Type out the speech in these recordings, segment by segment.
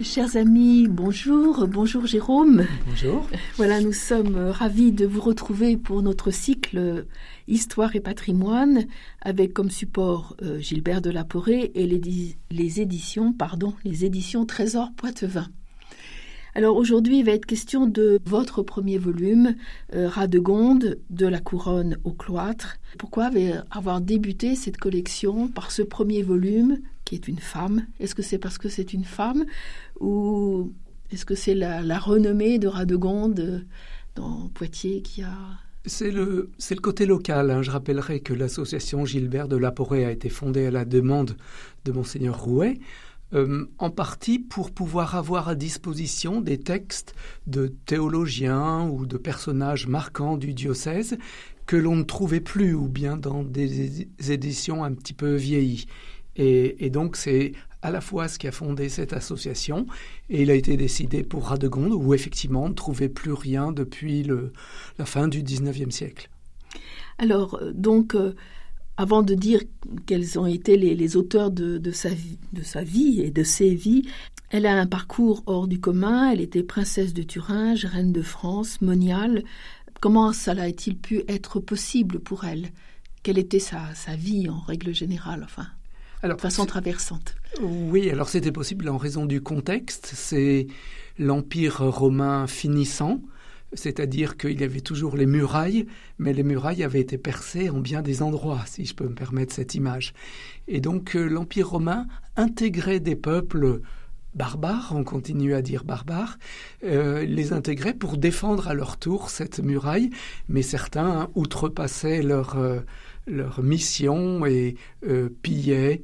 Chers amis, bonjour, bonjour Jérôme. Bonjour. Voilà, nous sommes ravis de vous retrouver pour notre cycle Histoire et patrimoine, avec comme support euh, Gilbert de Laporé et les, les, éditions, pardon, les éditions Trésor Poitevin. Alors aujourd'hui, il va être question de votre premier volume, euh, Radegonde, de la couronne au cloître. Pourquoi avoir débuté cette collection par ce premier volume, qui est une femme Est-ce que c'est parce que c'est une femme ou est-ce que c'est la, renommée de Radegonde dans Poitiers qui a... C'est le, c'est le côté local. Hein. Je rappellerai que l'association Gilbert de Laporé a été fondée à la demande de Monseigneur Rouet. Euh, en partie pour pouvoir avoir à disposition des textes de théologiens ou de personnages marquants du diocèse que l'on ne trouvait plus ou bien dans des éditions un petit peu vieillies. Et, donc c'est à la fois ce qui a fondé cette association, et il a été décidé pour Radegonde, où effectivement on ne trouvait plus rien depuis le, la fin du XIXe siècle. Alors, donc, euh, avant de dire quels ont été les, auteurs de, de, sa de sa vie et de ses vies, elle a un parcours hors du commun, elle était princesse de Thuringe, reine de France, moniale. Comment cela a-t-il pu être possible pour elle? Quelle était sa, sa vie en règle générale, enfin? Alors, de façon traversante. Oui, alors c'était possible en raison du contexte. C'est l'Empire romain finissant, c'est-à-dire qu'il y avait toujours les murailles, mais les murailles avaient été percées en bien des endroits, si je peux me permettre cette image. Et donc euh, l'Empire romain intégrait des peuples barbares, on continue à dire barbares, euh, les intégrait pour défendre à leur tour cette muraille, mais certains outrepassaient leur, euh, leur mission et euh, pillaient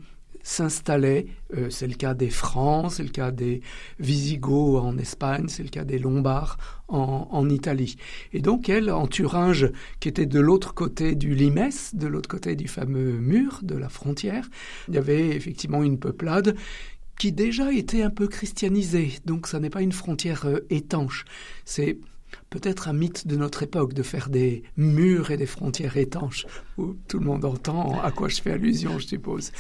s'installaient. Euh, c'est le cas des Francs, c'est le cas des Visigoths en Espagne, c'est le cas des Lombards en, en, Italie. Et donc elle, en Thuringe, qui était de l'autre côté du Limès, de l'autre côté du fameux mur de la frontière, il y avait effectivement une peuplade qui déjà était un peu christianisée. Donc ça n'est pas une frontière euh, étanche. C'est peut-être un mythe de notre époque de faire des murs et des frontières étanches, où tout le monde entend à quoi je fais allusion, je suppose.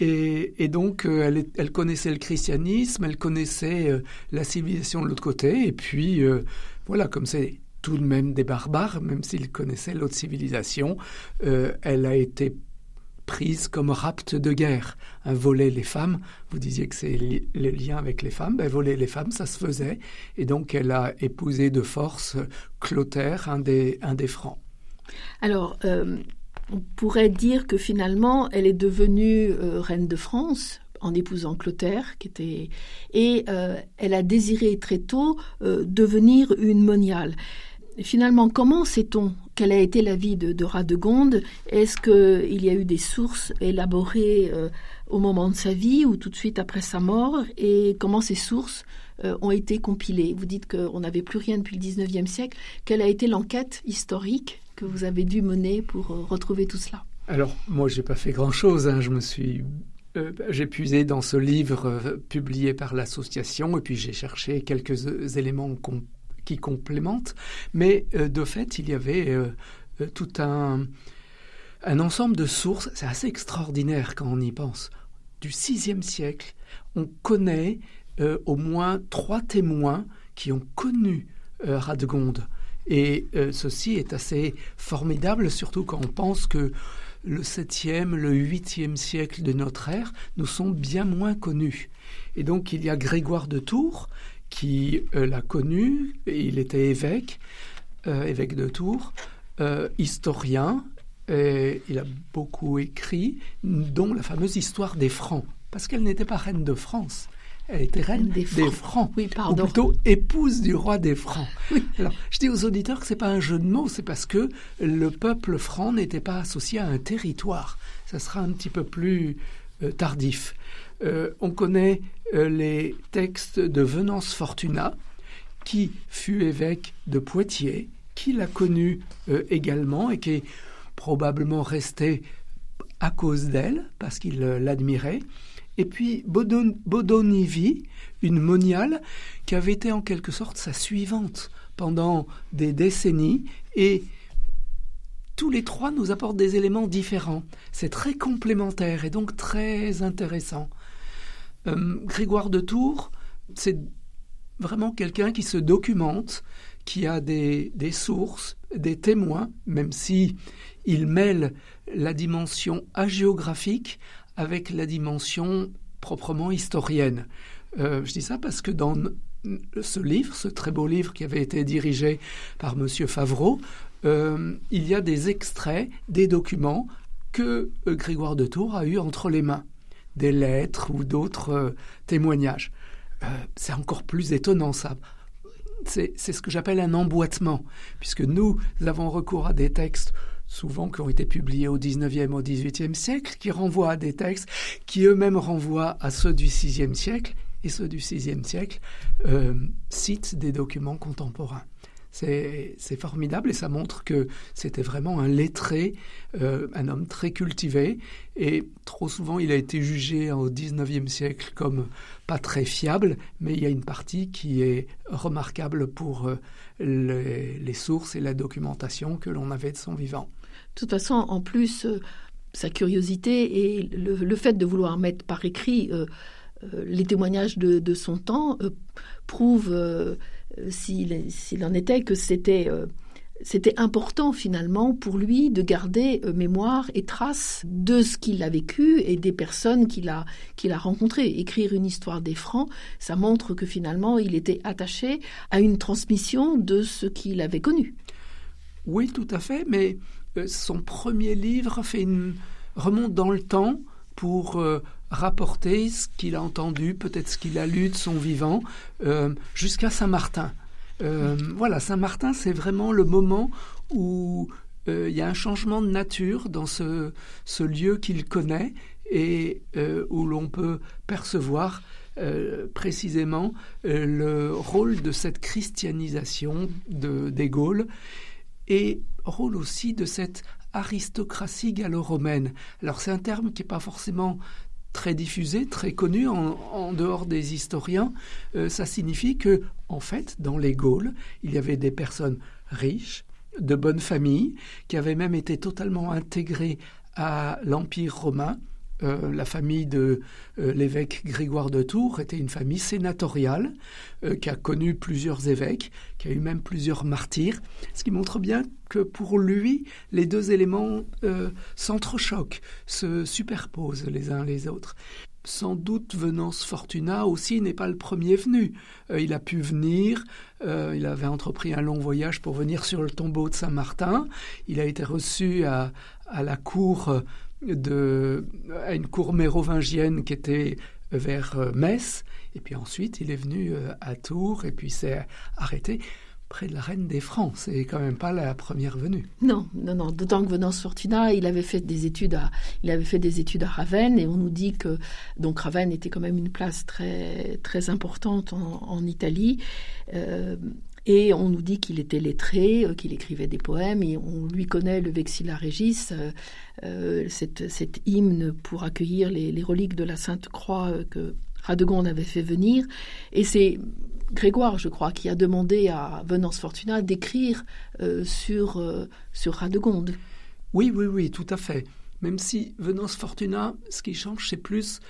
Et, donc, euh, elle, connaissait le christianisme, elle connaissait euh, la civilisation de l'autre côté, et puis, euh, voilà, comme c'est tout de même des barbares, même s'ils connaissaient l'autre civilisation, elle a été prise comme rapte de guerre. Voler les femmes, vous disiez que c'est li les liens avec les femmes, ben, voler les femmes, ça se faisait, et donc elle a épousé de force Clotaire, un des, un des Francs. Alors, on pourrait dire que finalement, elle est devenue euh, reine de France en épousant Clotaire, qui était et euh, elle a désiré très tôt euh, devenir une moniale. Finalement, comment sait-on quelle a été la vie de, de Radegonde? Est-ce qu'il y a eu des sources élaborées au moment de sa vie ou tout de suite après sa mort? Et comment ces sources ont été compilées? Vous dites qu'on n'avait plus rien depuis le 19e siècle. Quelle a été l'enquête historique? Que vous avez dû mener pour euh, retrouver tout cela Alors, moi, j'ai pas fait grand-chose. Hein. Je me suis euh, j'ai puisé dans ce livre euh, publié par l'association et puis j'ai cherché quelques éléments qui complémentent. Mais de fait, il y avait tout un, un ensemble de sources. C'est assez extraordinaire quand on y pense. Du VIe siècle, on connaît au moins trois témoins qui ont connu Radegonde. Et euh, ceci est assez formidable, surtout quand on pense que le 7e, le 8e siècle de notre ère nous sont bien moins connus. Et donc il y a Grégoire de Tours qui euh, l'a connu, il était évêque, euh, évêque de Tours, historien, et il a beaucoup écrit, dont la fameuse histoire des Francs, parce qu'elle n'était pas reine de France, elle était reine des Francs, des Francs oui, pardon. ou plutôt épouse du roi des Francs. Oui. Alors, je dis aux auditeurs que c'est pas un jeu de mots, c'est parce que le peuple franc n'était pas associé à un territoire. Ça sera un petit peu plus euh, tardif. Euh, on connaît euh, les textes de Venance Fortuna, qui fut évêque de Poitiers, qu'il a connu également et qui est probablement resté à cause d'elle, parce qu'il l'admirait. Et puis Bodon, Bodonivi, une moniale, qui avait été en quelque sorte sa suivante pendant des décennies et tous les trois nous apportent des éléments différents. C'est très complémentaire et donc très intéressant. Euh, Grégoire de Tours, c'est vraiment quelqu'un qui se documente, qui a des, sources, des témoins, même si il mêle la dimension hagiographique avec la dimension proprement historienne. Euh, je dis ça parce que dans ce livre, ce très beau livre qui avait été dirigé par M. Favreau, euh, il y a des extraits des documents que euh, Grégoire de Tours a eu entre les mains, des lettres ou d'autres témoignages. c'est encore plus étonnant ça. C'est ce que j'appelle un emboîtement, puisque nous avons recours à des textes souvent qui ont été publiés au 19e, au 18e siècle, qui renvoient à des textes qui eux-mêmes renvoient à ceux du 6e siècle, et ceux du 6e siècle citent des documents contemporains. C'est formidable et ça montre que c'était vraiment un lettré, euh, un homme très cultivé. Et trop souvent, il a été jugé au XIXe siècle comme pas très fiable, mais il y a une partie qui est remarquable pour euh, les, sources et la documentation que l'on avait de son vivant. De toute façon, en plus, euh, sa curiosité et le, fait de vouloir mettre par écrit les témoignages de, son temps prouvent euh, s'il en était que c'était euh, important finalement pour lui de garder euh, mémoire et trace de ce qu'il a vécu et des personnes qu'il a, qu'il a rencontrées. Écrire une histoire des Francs, ça montre que finalement il était attaché à une transmission de ce qu'il avait connu. Oui, tout à fait, mais son premier livre fait une remonte dans le temps pour rapporter ce qu'il a entendu, peut-être ce qu'il a lu de son vivant, euh, jusqu'à Saint-Martin. Euh, voilà, Saint-Martin, c'est vraiment le moment où euh, il y a un changement de nature dans ce, lieu qu'il connaît et où l'on peut percevoir précisément le rôle de cette christianisation de, des Gaules et rôle aussi de cette aristocratie gallo-romaine. Alors c'est un terme qui n'est pas forcément très diffusé, très connu en, dehors des historiens. Euh, ça signifie que, en fait, dans les Gaules, il y avait des personnes riches, de bonne famille, qui avaient même été totalement intégrées à l'Empire romain euh, la famille de euh, l'évêque Grégoire de Tours était une famille sénatoriale euh, qui a connu plusieurs évêques, qui a eu même plusieurs martyrs, ce qui montre bien que pour lui, les deux éléments s'entrechoquent, se superposent les uns les autres. Sans doute Venance Fortuna aussi n'est pas le premier venu. il a pu venir, il avait entrepris un long voyage pour venir sur le tombeau de Saint-Martin. Il a été reçu à, à la cour de, à une cour mérovingienne qui était vers euh, Metz. Et puis ensuite, il est venu euh, à Tours et puis s'est arrêté près de la reine des Francs. C'est quand même pas la première venue. Non, non, non. D'autant que Venance Fortuna, il avait fait des études à, il avait fait des études à Ravenne et on nous dit que donc Ravenne était quand même une place très très importante en, Italie. Euh, et on nous dit qu'il était lettré, euh, qu'il écrivait des poèmes, et on lui connaît le Vexilla Regis, euh, euh, cet hymne pour accueillir les, reliques de la Sainte Croix que Radegonde avait fait venir. Et c'est Grégoire, je crois, qui a demandé à Venance Fortuna d'écrire sur, sur Radegonde. Oui, oui, oui, tout à fait. Même si Venance Fortuna, ce qui change, c'est plus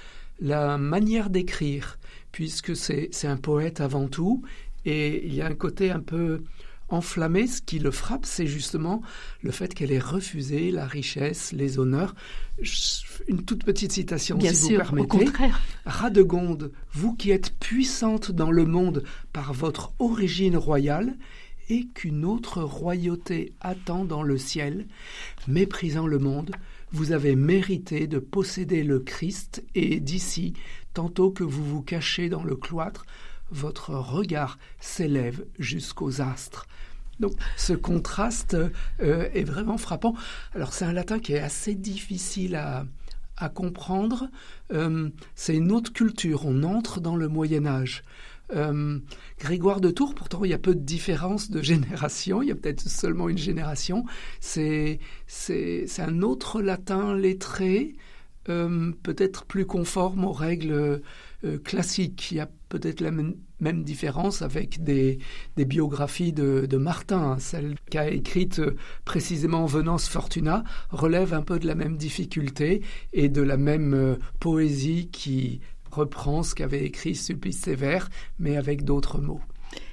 la manière d'écrire, puisque c'est un poète avant tout, et il y a un côté un peu enflammé. Ce qui le frappe, c'est justement le fait qu'elle ait refusé la richesse, les honneurs. Une toute petite citation, si vous permettez. Au contraire. Radegonde, vous qui êtes puissante dans le monde par votre origine royale, et qu'une autre royauté attend dans le ciel, méprisant le monde, vous avez mérité de posséder le Christ, et d'ici, tantôt que vous vous cachez dans le cloître, votre regard s'élève jusqu'aux astres. Donc ce contraste euh, est vraiment frappant. Alors c'est un latin qui est assez difficile à, comprendre. Euh, c'est une autre culture. On entre dans le Moyen Âge. Grégoire de Tours, pourtant il y a peu de différence de génération, il y a peut-être seulement une génération, c'est un autre latin lettré, peut-être plus conforme aux règles classiques. Il y a peut-être la même, différence avec des, biographies de, Martin. Celle qu'a écrite précisément Venance Fortuna relève un peu de la même difficulté et de la même euh, poésie qui reprend ce qu'avait écrit Sulpice Sévère, mais avec d'autres mots.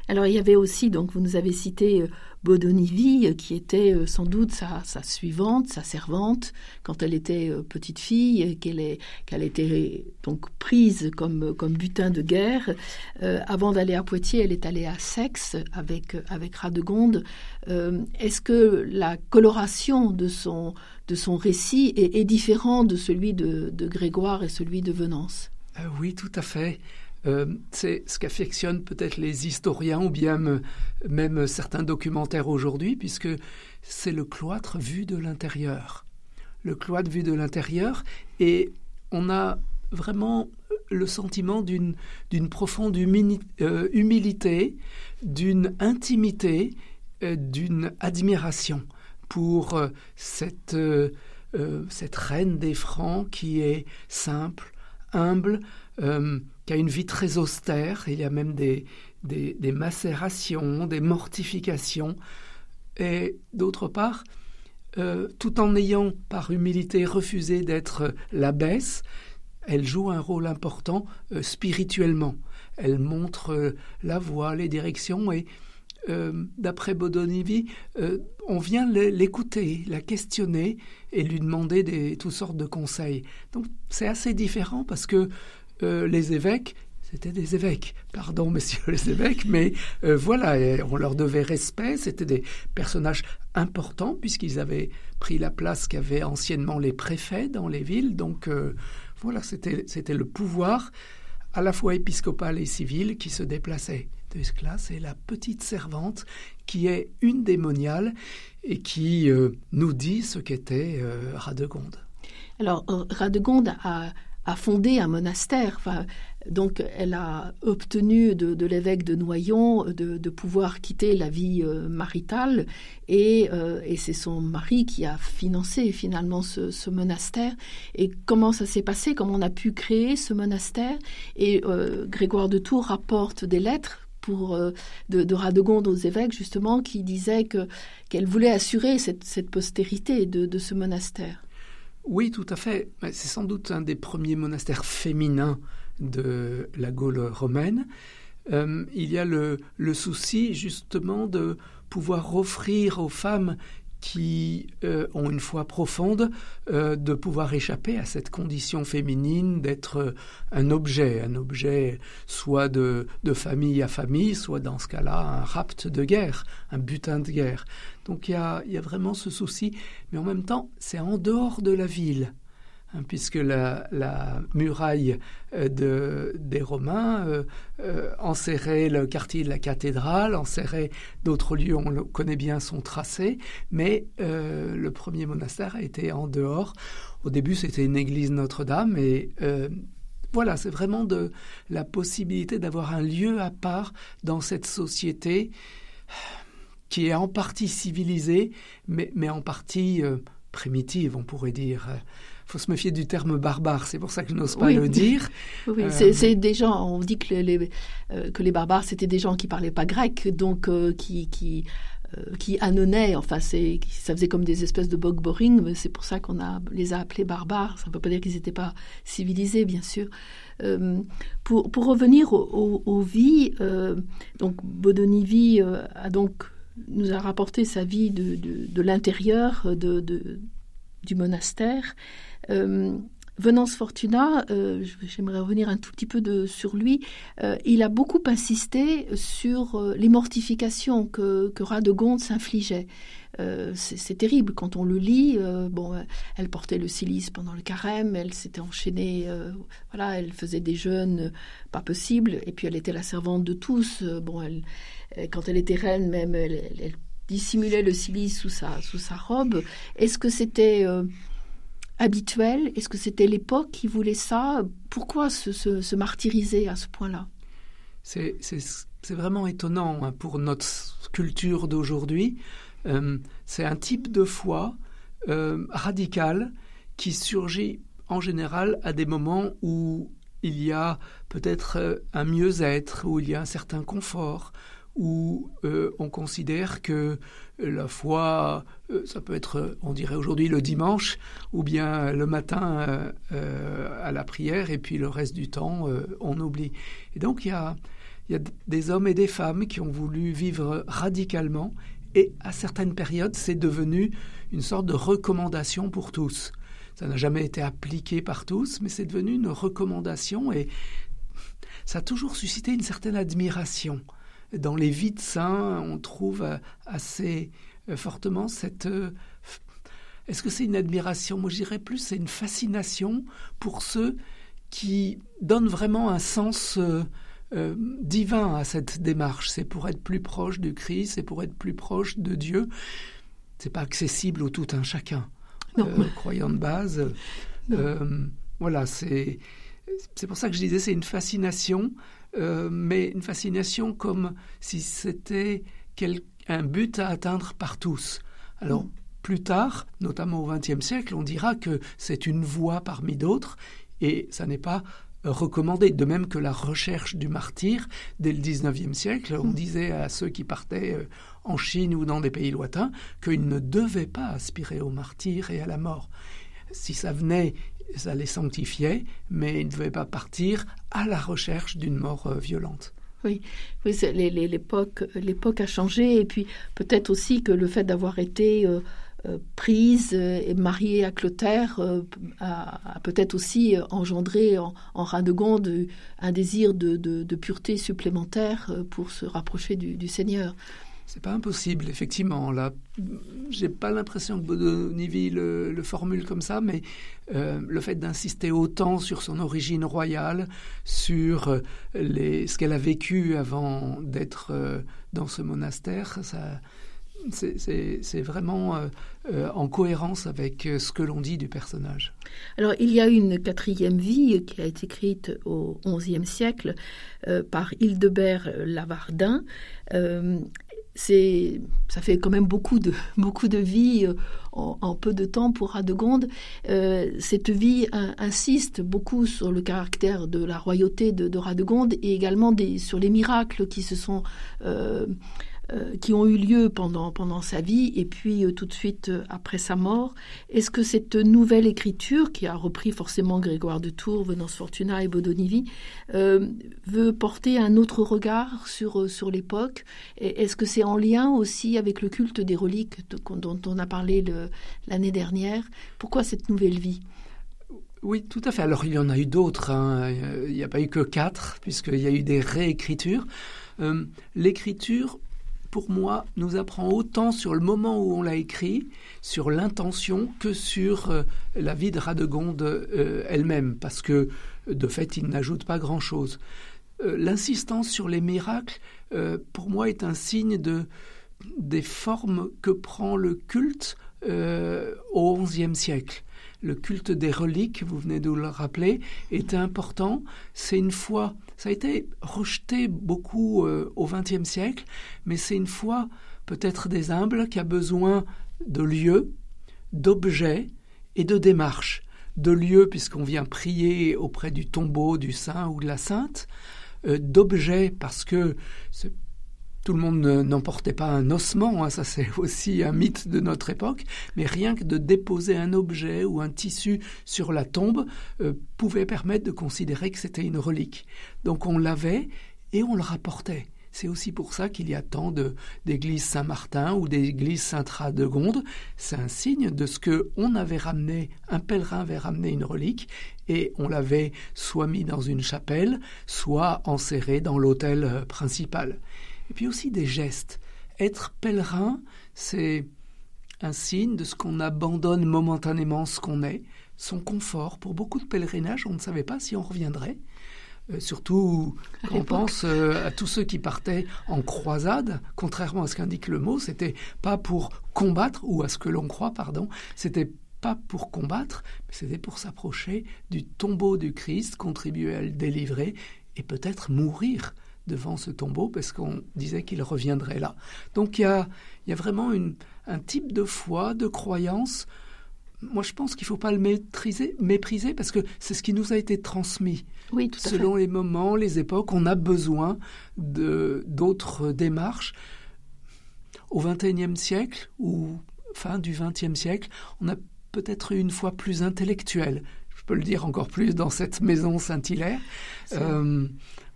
Alors il y avait aussi, donc vous nous avez cité euh, Bodonivi, euh, qui était euh, sans doute sa, suivante, sa servante, quand elle était petite fille, qu'elle qu'elle était donc prise comme, comme butin de guerre. avant d'aller à Poitiers, elle est allée à Sex avec, avec Radegonde. Est-ce que la coloration de son, de son récit est, est différente de celui de, de Grégoire et celui de Venance? Oui, tout à fait. Euh, c'est ce qu'affectionnent peut-être les historiens ou bien même certains documentaires aujourd'hui, puisque c'est le cloître vu de l'intérieur. Le cloître vu de l'intérieur, et on a vraiment le sentiment d'une profonde euh, humilité, d'une intimité, euh, d'une admiration pour cette, cette reine des Francs qui est simple, humble, qui a une vie très austère. Il y a même des, des, macérations, des mortifications. Et d'autre part, euh, tout en ayant par humilité refusé d'être l'abbesse, elle joue un rôle important euh, spirituellement. Elle montre euh, la voie, les directions et d'après Bodonivi, on vient l'écouter, la questionner et lui demander des, toutes sortes de conseils. Donc c'est assez différent parce que euh, les évêques, c'était des évêques, pardon messieurs les évêques, mais euh, voilà, on leur devait respect, c'était des personnages importants puisqu'ils avaient pris la place qu'avaient anciennement les préfets dans les villes, donc euh, voilà, c'était le pouvoir à la fois épiscopal et civil qui se déplaçait. Ce c'est la petite servante qui est une démoniale et qui nous dit ce qu'était Radegonde. Alors, Radegonde a a fondé un monastère. Donc, elle a obtenu de, l'évêque de Noyon de, pouvoir quitter la vie euh, maritale euh, et, c'est son mari qui a financé finalement ce, monastère. Et comment ça s'est passé? Comment on a pu créer ce monastère? Et euh, Grégoire de Tours rapporte des lettres pour, de, Radegonde aux évêques, justement, qui disaient que, qu'elle voulait assurer cette, postérité de ce monastère. Oui, tout à fait. C'est sans doute un des premiers monastères féminins de la Gaule romaine. Euh, il y a le, souci justement de pouvoir offrir aux femmes qui euh, ont une foi profonde euh, de pouvoir échapper à cette condition féminine d'être un objet, un objet soit de, famille à famille, soit dans ce cas-là un rapt de guerre, un butin de guerre. Donc il y a, vraiment ce souci, mais en même temps c'est en dehors de la ville. Hein, puisque la, muraille euh, de, des Romains euh, euh, enserrait le quartier de la cathédrale, enserrait d'autres lieux, on connaît bien son tracé, mais le premier monastère a été en dehors. Au début, c'était une église Notre-Dame, et voilà, c'est vraiment de la possibilité d'avoir un lieu à part dans cette société qui est en partie civilisée, mais en partie primitive, on pourrait dire faut se méfier du terme barbare. C'est pour ça que je n'ose pas le dire. Oui, euh, c'est des gens. On dit que les, euh, que les barbares c'était des gens qui parlaient pas grec, donc euh, qui qui qui annonnaient. Enfin, c'est ça faisait comme des espèces de bog boring. Mais c'est pour ça qu'on a les a appelés barbares. Ça ne veut pas dire qu'ils n'étaient pas civilisés, bien sûr. pour, pour revenir aux, vies, donc Bodonivi a donc nous a rapporté sa vie de, de, de l'intérieur de, de, du monastère. Euh, Venance Fortuna, euh, j'aimerais revenir un tout petit peu sur lui, euh, il a beaucoup insisté sur les mortifications que, que Radegonde s'infligeait. c'est terrible quand on le lit. bon, elle portait le cilice pendant le carême, elle s'était enchaînée, voilà, elle faisait des jeûnes pas possibles, et puis elle était la servante de tous. bon, elle, quand elle était reine, même, elle, dissimulait le cilice sous sa, sous sa robe. Est-ce que c'était habituel? Est-ce que c'était l'époque qui voulait ça? Pourquoi se, martyriser à ce point-là? C'est vraiment étonnant hein, pour notre culture d'aujourd'hui. Euh, c'est un type de foi euh, radical qui surgit en général à des moments où il y a peut-être euh, un mieux-être, où il y a un certain confort, où euh, on considère que la foi, euh, ça peut être, on dirait aujourd'hui le dimanche, ou bien le matin à la prière, et puis le reste du temps, on oublie. Et donc il y a des hommes et des femmes qui ont voulu vivre radicalement, et à certaines périodes, c'est devenu une sorte de recommandation pour tous. Ça n'a jamais été appliqué par tous, mais c'est devenu une recommandation et ça a toujours suscité une certaine admiration. Dans les vies de saints, on trouve euh, assez euh, fortement cette... Euh, est-ce que c'est une admiration? Moi, je dirais plus, c'est une fascination pour ceux qui donnent vraiment un sens divin à cette démarche. C'est pour être plus proche du Christ, c'est pour être plus proche de Dieu. C'est pas accessible au tout un chacun. Euh, croyant de base. Voilà, c'est c'est pour ça que je disais c'est une fascination, euh, mais une fascination comme si c'était un but à atteindre par tous. Alors mm. plus tard, notamment au XXe siècle, on dira que c'est une voie parmi d'autres, et ça n'est pas recommandé, de même que la recherche du martyr dès le XIXe siècle. On mm. disait à ceux qui partaient en Chine ou dans des pays lointains, qu'ils ne devaient pas aspirer au martyr et à la mort. Si ça venait, ça les sanctifiait, mais ils ne devaient pas partir à la recherche d'une mort euh, violente. Oui, oui l'époque, a changé, et puis peut-être aussi que le fait d'avoir été euh, euh, prise et mariée à Clotaire a, peut-être aussi engendré en, en Radegonde un désir de, pureté supplémentaire pour se rapprocher du Seigneur. C'est pas impossible, effectivement. Là, j'ai pas l'impression que Bodonivi le, le, formule comme ça, mais euh, le fait d'insister autant sur son origine royale, sur euh, ce qu'elle a vécu avant d'être euh, dans ce monastère, ça, c'est vraiment en cohérence avec ce que l'on dit du personnage. Alors, il y a une quatrième vie qui a été écrite au XIe siècle par Hildebert Lavardin c'est ça fait quand même beaucoup de beaucoup de vie euh, en, peu de temps pour Radegonde. Euh, cette vie insiste beaucoup sur le caractère de la royauté de, de Radegonde et également des, sur les miracles qui se sont euh, euh, qui ont eu lieu pendant, pendant sa vie et puis euh, tout de suite euh, après sa mort. Est-ce que cette nouvelle écriture, qui a repris forcément Grégoire de Tours, Venance Fortuna et Bodonivi, veut porter un autre regard sur, sur l'époque? Est-ce que c'est en lien aussi avec le culte des reliques dont on a parlé l'année dernière? Pourquoi cette nouvelle vie? Oui, tout à fait. Alors, il y en a eu d'autres. Hein. Il n'y a pas eu que quatre, puisqu'il y a eu des réécritures. L'écriture pour moi, nous apprend autant sur le moment où on l'a écrit, sur l'intention, que sur euh, la vie de Radegonde euh, elle-même, parce que de fait, il n'ajoute pas grand-chose. Euh, l'insistance sur les miracles, pour moi, est un signe de, des formes que prend le culte au XIe siècle le culte des reliques, vous venez de le rappeler, était important. C'est une foi, ça a été rejeté beaucoup euh, au XXe siècle, mais c'est une foi peut-être des humbles qui a besoin de lieux, d'objets et de démarches. De lieux, puisqu'on vient prier auprès du tombeau du saint ou de la sainte, euh, d'objets, parce que tout le monde n'emportait pas un ossement, hein, ça c'est aussi un mythe de notre époque, mais rien que de déposer un objet ou un tissu sur la tombe euh, pouvait permettre de considérer que c'était une relique. Donc on l'avait et on le rapportait. C'est aussi pour ça qu'il y a tant d'églises Saint-Martin ou d'églises Saint-Radegonde. C'est un signe de ce que on avait ramené, un pèlerin avait ramené une relique et on l'avait soit mis dans une chapelle, soit enserré dans l'autel euh, principal et puis aussi des gestes. Être pèlerin, c'est un signe de ce qu'on abandonne momentanément ce qu'on est, son confort. Pour beaucoup de pèlerinages, on ne savait pas si on reviendrait. Euh, surtout quand on pense euh, à tous ceux qui partaient en croisade, contrairement à ce qu'indique le mot, c'était pas pour combattre, ou à ce que l'on croit, pardon, c'était pas pour combattre, mais c'était pour s'approcher du tombeau du Christ, contribuer à le délivrer et peut-être mourir devant ce tombeau parce qu'on disait qu'il reviendrait là. Donc il y a, il y a vraiment une, un type de foi, de croyance. Moi, je pense qu'il ne faut pas le maîtriser, mépriser parce que c'est ce qui nous a été transmis. Oui, tout à Selon fait. les moments, les époques, on a besoin de d'autres démarches. Au XXIe siècle ou fin du XXe siècle, on a peut-être une foi plus intellectuelle. Je peux le dire encore plus dans cette maison Saint-Hilaire.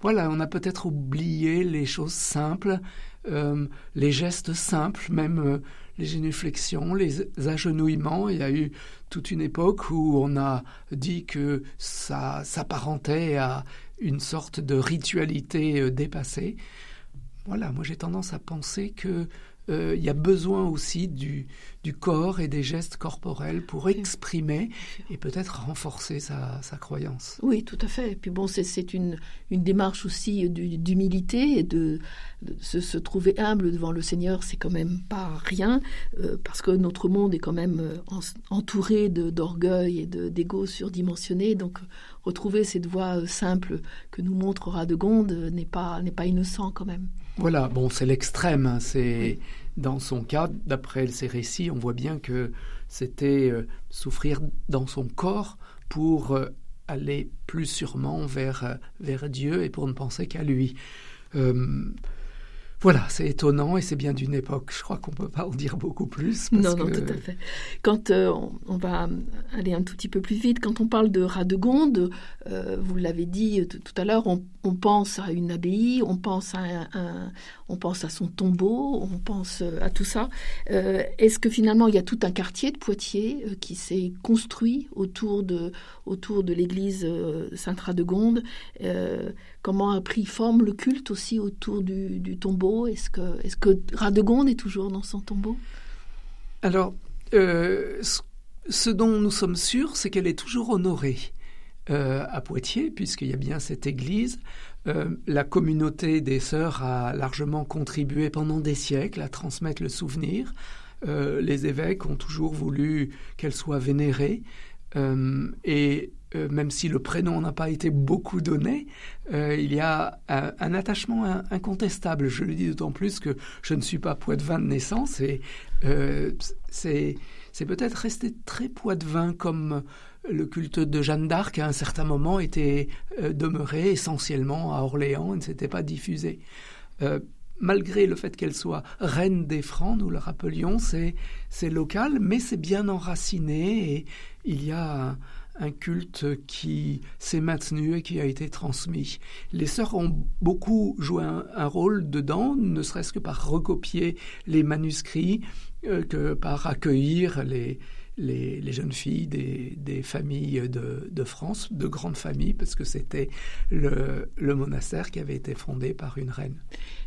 Voilà, on a peut-être oublié les choses simples, euh, les gestes simples, même euh, les génuflexions, les agenouillements. Il y a eu toute une époque où on a dit que ça s'apparentait à une sorte de ritualité euh, dépassée. Voilà, moi j'ai tendance à penser que il y a besoin aussi du, du, corps et des gestes corporels pour exprimer et peut-être renforcer sa, sa, croyance. Oui, tout à fait. Et puis bon, c'est une, une démarche aussi d'humilité et de, de se, se, trouver humble devant le Seigneur, c'est quand même pas rien, euh, parce que notre monde est quand même euh, en, entouré d'orgueil et d'ego surdimensionné. Donc retrouver cette voie simple que nous montre Radegonde n'est pas, pas innocent quand même. Voilà, bon, c'est l'extrême. Hein, c'est dans son cas, d'après ses récits, on voit bien que c'était euh, souffrir dans son corps pour euh, aller plus sûrement vers, euh, vers Dieu et pour ne penser qu'à lui. Voilà, c'est étonnant et c'est bien d'une époque. Je crois qu'on ne peut pas en dire beaucoup plus. non, non, que... tout à fait. Quand euh, on, on, va aller un tout petit peu plus vite, quand on parle de Radegonde, euh, vous l'avez dit tout à l'heure, on, on, pense à une abbaye, on pense à, un, on pense à son tombeau, on pense à tout ça. Euh, Est-ce que finalement il y a tout un quartier de Poitiers euh, qui s'est construit autour de, autour de l'église euh, Sainte-Radegonde Comment a pris forme le culte aussi autour du, tombeau? Est-ce que, est que Radegonde est toujours dans son tombeau? Alors, euh, ce dont nous sommes sûrs, c'est qu'elle est toujours honorée euh, à Poitiers, puisqu'il y a bien cette église. Euh, la communauté des sœurs a largement contribué pendant des siècles à transmettre le souvenir. Euh, les évêques ont toujours voulu qu'elle soit vénérée. Et même si le prénom n'a pas été beaucoup donné, il y a un, attachement incontestable. Je le dis d'autant plus que je ne suis pas poitevin de naissance et c'est peut-être resté très poitevin comme le culte de Jeanne d'Arc à un certain moment était euh, demeuré essentiellement à Orléans et ne s'était pas diffusé. Euh, malgré le fait qu'elle soit reine des Francs, nous le rappelions, c'est local, mais c'est bien enraciné et il y a un, culte qui s'est maintenu et qui a été transmis. Les sœurs ont beaucoup joué un, un rôle dedans, ne serait-ce que par recopier les manuscrits, euh, que par accueillir les, les, les, jeunes filles des, des familles de, de, France, de grandes familles, parce que c'était le, le, monastère qui avait été fondé par une reine.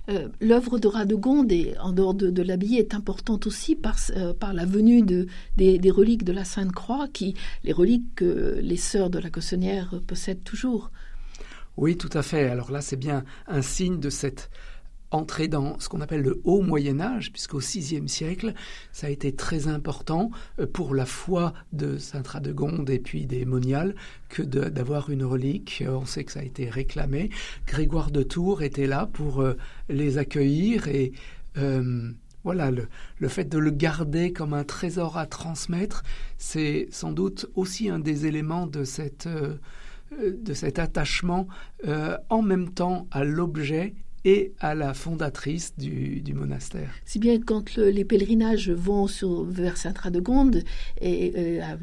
Euh, L'œuvre de Radegonde, et, en dehors de, de l'abbaye, est importante aussi par, euh, par la venue de, des, des, reliques de la Sainte Croix, qui, les reliques que les sœurs de la Cossonnière possèdent toujours. Oui, tout à fait. Alors là, c'est bien un signe de cette entrer dans ce qu'on appelle le haut Moyen Âge, puisqu'au VIe siècle, ça a été très important euh, pour la foi de Sainte Radegonde et puis des moniales que d'avoir une relique. On sait que ça a été réclamé. Grégoire de Tours était là pour euh, les accueillir et euh, voilà, le, fait de le garder comme un trésor à transmettre, c'est sans doute aussi un des éléments de cette de cet attachement euh, en même temps à l'objet et à la fondatrice du, du monastère. Si bien quand le, les pèlerinages vont sur, vers Sainte-Radegonde, et, euh,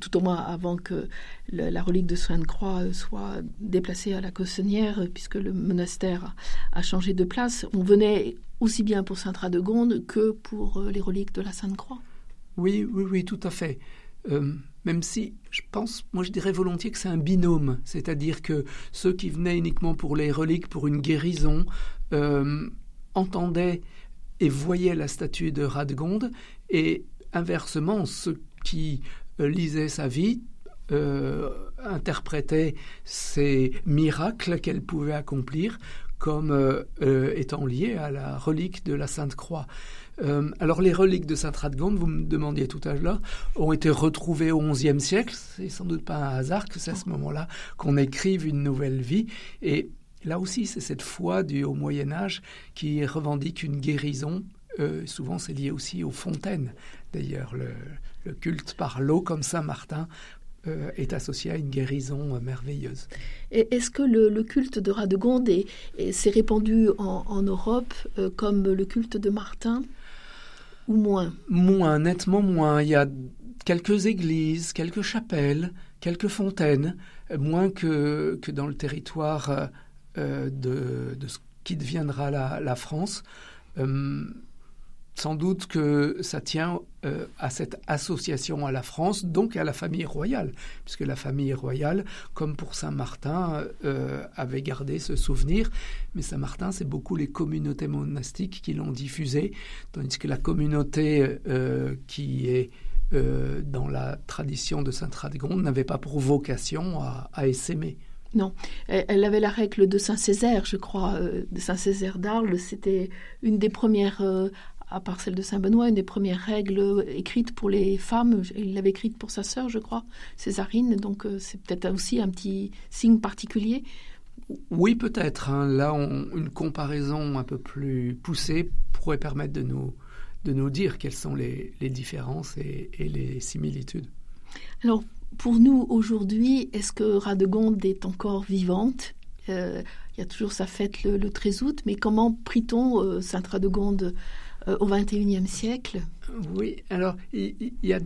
tout au moins avant que le, la relique de Sainte-Croix soit déplacée à la Cossonnière, puisque le monastère a, a, changé de place, on venait aussi bien pour Sainte-Radegonde que pour euh, les reliques de la Sainte-Croix. Oui, oui, oui, tout à fait. Euh, même si je pense, moi je dirais volontiers que c'est un binôme, c'est-à-dire que ceux qui venaient uniquement pour les reliques, pour une guérison, euh, entendaient et voyaient la statue de Radegonde, et inversement, ceux qui euh, lisaient sa vie euh, interprétaient ces miracles qu'elle pouvait accomplir comme étant liés à la relique de la Sainte Croix. Euh, alors les reliques de Sainte Radegonde, vous me demandiez tout à l'heure, ont été retrouvées au XIe siècle. C'est sans doute pas un hasard que c'est à ce moment-là qu'on écrive une nouvelle vie. Et Là aussi, c'est cette foi du au Moyen Âge qui revendique une guérison. souvent, c'est lié aussi aux fontaines. D'ailleurs, le, culte par l'eau, comme Saint Martin, est associé à une guérison merveilleuse. Est-ce que le, culte de Radegonde s'est répandu en, Europe comme le culte de Martin? Moins? Nettement moins. Il y a quelques églises, quelques chapelles, quelques fontaines, moins que, dans le territoire euh, euh, de, ce qui deviendra la, France. Euh, sans doute que ça tient euh, à cette association à la France, donc à la famille royale, puisque la famille royale, comme pour Saint-Martin, euh, avait gardé ce souvenir. Mais Saint-Martin, c'est beaucoup les communautés monastiques qui l'ont diffusé, tandis que la communauté euh, qui est dans la tradition de Sainte-Radegonde n'avait pas pour vocation à, à essaimer. Non, elle avait la règle de Saint-Césaire, je crois, de Saint-Césaire d'Arles. C'était une des premières à part celle de Saint-Benoît, une des premières règles écrites pour les femmes. Il l'avait écrite pour sa sœur, je crois, Césarine. Donc euh, c'est peut-être aussi un petit signe particulier. Oui, peut-être. Hein. Là, une comparaison un peu plus poussée pourrait permettre de nous, de nous dire quelles sont les, différences et, les similitudes. Alors, pour nous, aujourd'hui, est-ce que Radegonde est encore vivante? Euh, Il y a toujours sa fête le, 13 août, mais comment prie-t-on euh, Sainte Radegonde? Euh, au XXIe siècle Oui, alors il y, a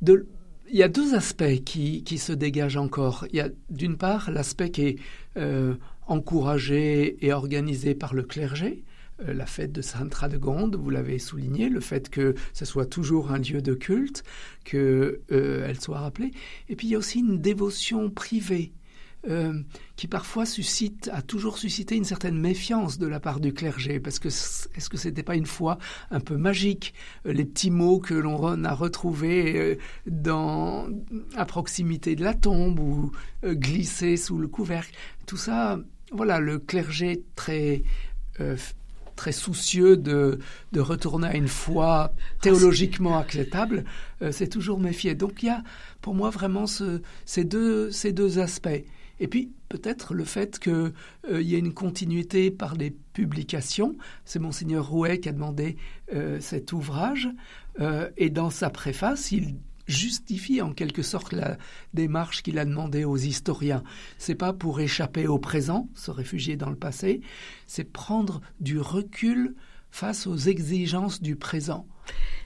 deux, aspects qui, se dégagent encore. Il y a d'une part l'aspect qui est euh, encouragé et organisé par le clergé, euh, la fête de Sainte Radegonde, vous l'avez souligné, le fait que ce soit toujours un lieu de culte, qu'elle soit rappelée. Et puis il y a aussi une dévotion privée euh, qui parfois suscite, a toujours suscité une certaine méfiance de la part du clergé, parce que est-ce que c'était pas une foi un peu magique, euh, les petits mots que l'on a retrouvés euh, à proximité de la tombe ou glissés sous le couvercle, tout ça, voilà, le clergé très très soucieux de, de, retourner à une foi théologiquement acceptable, c'est toujours méfié. Donc il y a pour moi vraiment ce, ces, deux, ces deux aspects. Et puis peut-être le fait qu'il euh, y ait une continuité par les publications. C'est monseigneur Rouet qui a demandé euh, cet ouvrage. Euh, et dans sa préface, il justifie en quelque sorte la démarche qu'il a demandé aux historiens. C'est pas pour échapper au présent, se réfugier dans le passé, c'est prendre du recul face aux exigences du présent.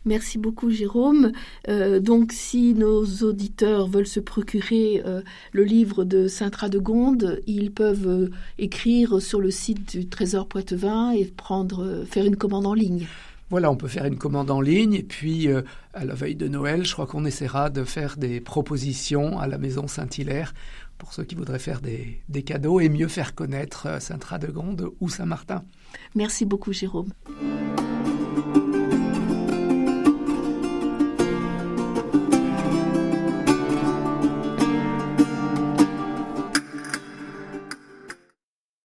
Merci beaucoup Jérôme. Euh, donc si nos auditeurs veulent se procurer euh, le livre de Saint-Radegonde, ils peuvent euh, écrire sur le site du Trésor Poitevin et prendre, faire une commande en ligne. Voilà, on peut faire une commande en ligne et puis à la veille de Noël, je crois qu'on essaiera de faire des propositions à la maison Saint-Hilaire pour ceux qui voudraient faire des, des cadeaux et mieux faire connaître Saint-Radegonde ou Saint-Martin. Merci beaucoup Jérôme.